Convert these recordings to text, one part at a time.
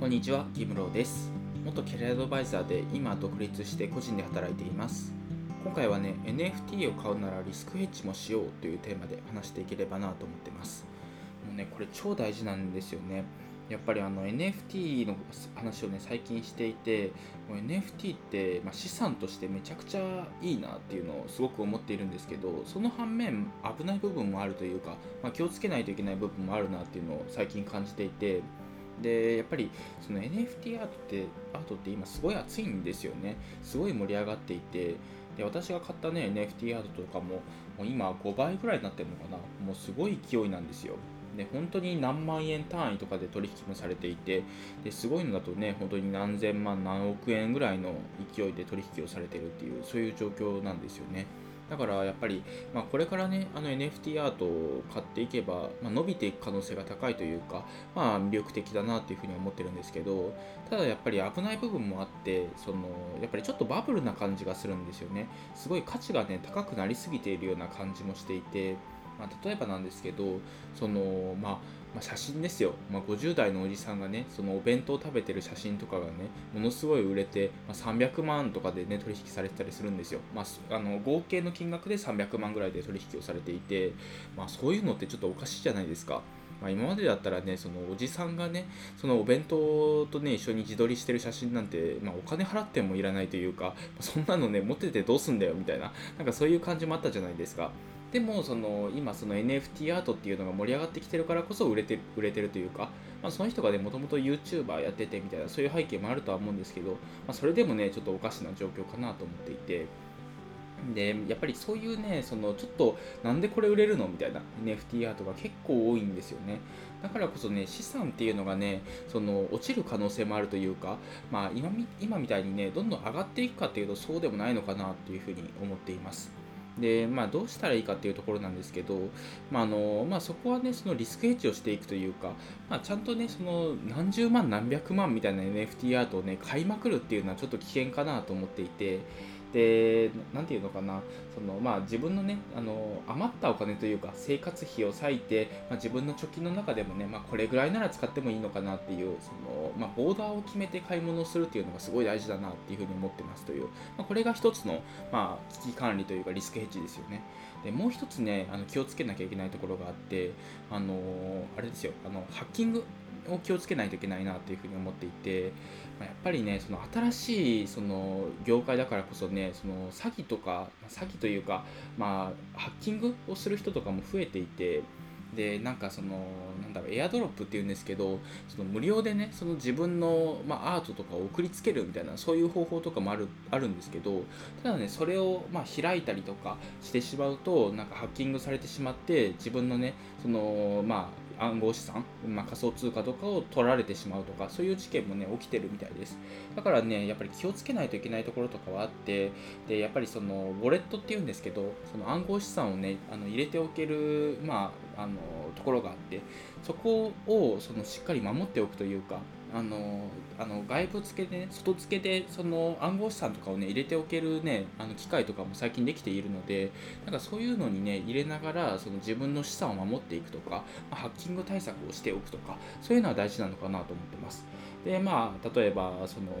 こんにちは、ギムローです。元キャリアアドバイザーで今独立して個人で働いています。今回はね、NFT を買うならリスクヘッジもしようというテーマで話していければなと思ってます。もうね、これ超大事なんですよね。やっぱりあの NFT の話をね最近していてもう NFT って、ま、資産としてめちゃくちゃいいなっていうのをすごく思っているんですけどその反面危ない部分もあるというか、まあ、気をつけないといけない部分もあるなっていうのを最近感じていてでやっぱりその NFT アートってアートって今すごい熱いんですよね。すごい盛り上がっていて。で私が買ったね NFT アートとかももう今5倍ぐらいになってるのかな。もうすごい勢いなんですよ。で本当に何万円単位とかで取引もされていて。ですごいのだとね本当に何千万何億円ぐらいの勢いで取引をされてるっていうそういう状況なんですよね。だからやっぱり、まあ、これからねあの NFT アートを買っていけば、まあ、伸びていく可能性が高いというか、まあ、魅力的だなというふうに思ってるんですけどただやっぱり危ない部分もあってそのやっぱりちょっとバブルな感じがするんですよね。すごい価値がね高くなりすぎているような感じもしていてまあ、例えばなんですけどその、まあ、まあ、写真ですよ、まあ、50代のおじさんがねそのお弁当を食べてる写真とかがねものすごい売れて、まあ、300万とかでね取引されてたりするんですよ、まあ、あの合計の金額で300万ぐらいで取引をされていて、まあ、そういうのってちょっとおかしいじゃないですか。まあ、今までだったらねそのおじさんがねそのお弁当とね一緒に自撮りしてる写真なんて、まあ、お金払ってもいらないというかそんなのね持っててどうすんだよみたいななんかそういう感じもあったじゃないですか。でもその今その NFT アートっていうのが盛り上がってきてるからこそ売れて売れてるというか、まあ、その人がねもともと YouTuber やっててみたいなそういう背景もあるとは思うんですけど、まあ、それでもねちょっとおかしな状況かなと思っていて。でやっぱりそういうねそのちょっとなんでこれ売れるのみたいな NFT アートが結構多いんですよねだからこそね資産っていうのがねその落ちる可能性もあるというか、まあ今、今みたいにねどんどん上がっていくかっていうとそうでもないのかなというふうに思っていますで、まあ、どうしたらいいかというところなんですけど、まああのまあ、そこはね、そのリスクヘッジをしていくというか、まあ、ちゃんとね、その何十万、何百万みたいな NFT アートをね、買いまくるっていうのはちょっと危険かなと思っていて、で、なんていうのかな、そのまあ、自分のね、あの余ったお金というか、生活費を割いて、まあ、自分の貯金の中でもね、まあ、これぐらいなら使ってもいいのかなっていう、そのまあ、ボーダーを決めて買い物をするっていうのがすごい大事だなっていうふうに思ってますという、まあ、これが一つの、まあ、危機管理というか、リスクヘッジですよね。でもう一つね、あの気をつけなきゃいけないところがあって、あのあれですよ、あのハッキングを気をつけないといけないなというふうに思っていて、まあ、やっぱりねその新しいその業界だからこそねその詐欺とか詐欺というか、まあ、ハッキングをする人とかも増えていてでなんかそのなんだろうエアドロップっていうんですけどその無料でねその自分の、まあ、アートとかを送りつけるみたいなそういう方法とかもあるあるんですけどただねそれを、まあ、開いたりとかしてしまうとなんかハッキングされてしまって自分のねそのまあ暗号資産、まあ、仮想通貨とかを取られてしまうとかそういう事件もね起きてるみたいです。だからねやっぱり気をつけないといけないところとかはあってでやっぱりそのウォレットっていうんですけどその暗号資産をねあの入れておける、まあ、あのところがあってそこをそのしっかり守っておくというかあのあの外部付けで、ね、外付けでその暗号資産とかをね入れておけるねあの機械とかも最近できているのでなんかそういうのにね入れながらその自分の資産を守っていくとか、まあ、ハッキング対策をしておくとかそういうのは大事なのかなと思ってます。でまあ例えばその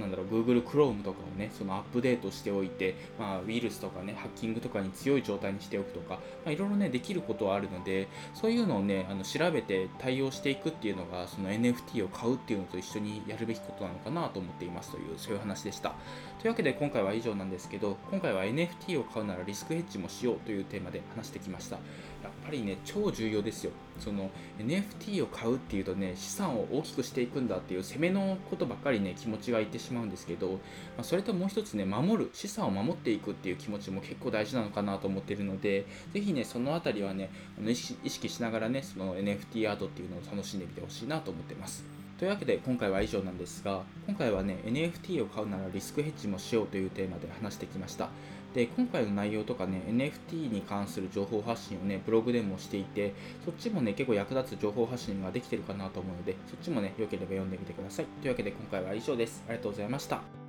なんだろう Google Chrome とかをねそのアップデートしておいて、まあ、ウイルスとかねハッキングとかに強い状態にしておくとか、まあ、いろいろねできることはあるのでそういうのをねあの調べて対応していくっていうのがその NFT を買うっていうのと一緒にやるべきことなのかなと思っていますというそういう話でした。というわけで今回は以上なんですけど今回は NFT を買うならリスクヘッジもしようというテーマで話してきました。やっぱりね超重要ですよ。その NFT を買うっていうとね資産を大きくしていくんだっていう攻めのことばっかりね気持ちがいってしまうんですけど、まあ、それともう一つね守る資産を守っていくっていう気持ちも結構大事なのかなと思ってるのでぜひねそのあたりはね意識しながらねその NFT アートっていうのを楽しんでみてほしいなと思ってます。というわけで今回は以上なんですが今回はね NFT を買うならリスクヘッジもしようというテーマで話してきました。で今回の内容とかね NFT に関する情報発信をねブログでもしていてそっちもね結構役立つ情報発信ができてるかなと思うのでそっちもね良ければ読んでみてください。というわけで今回は以上です。ありがとうございました。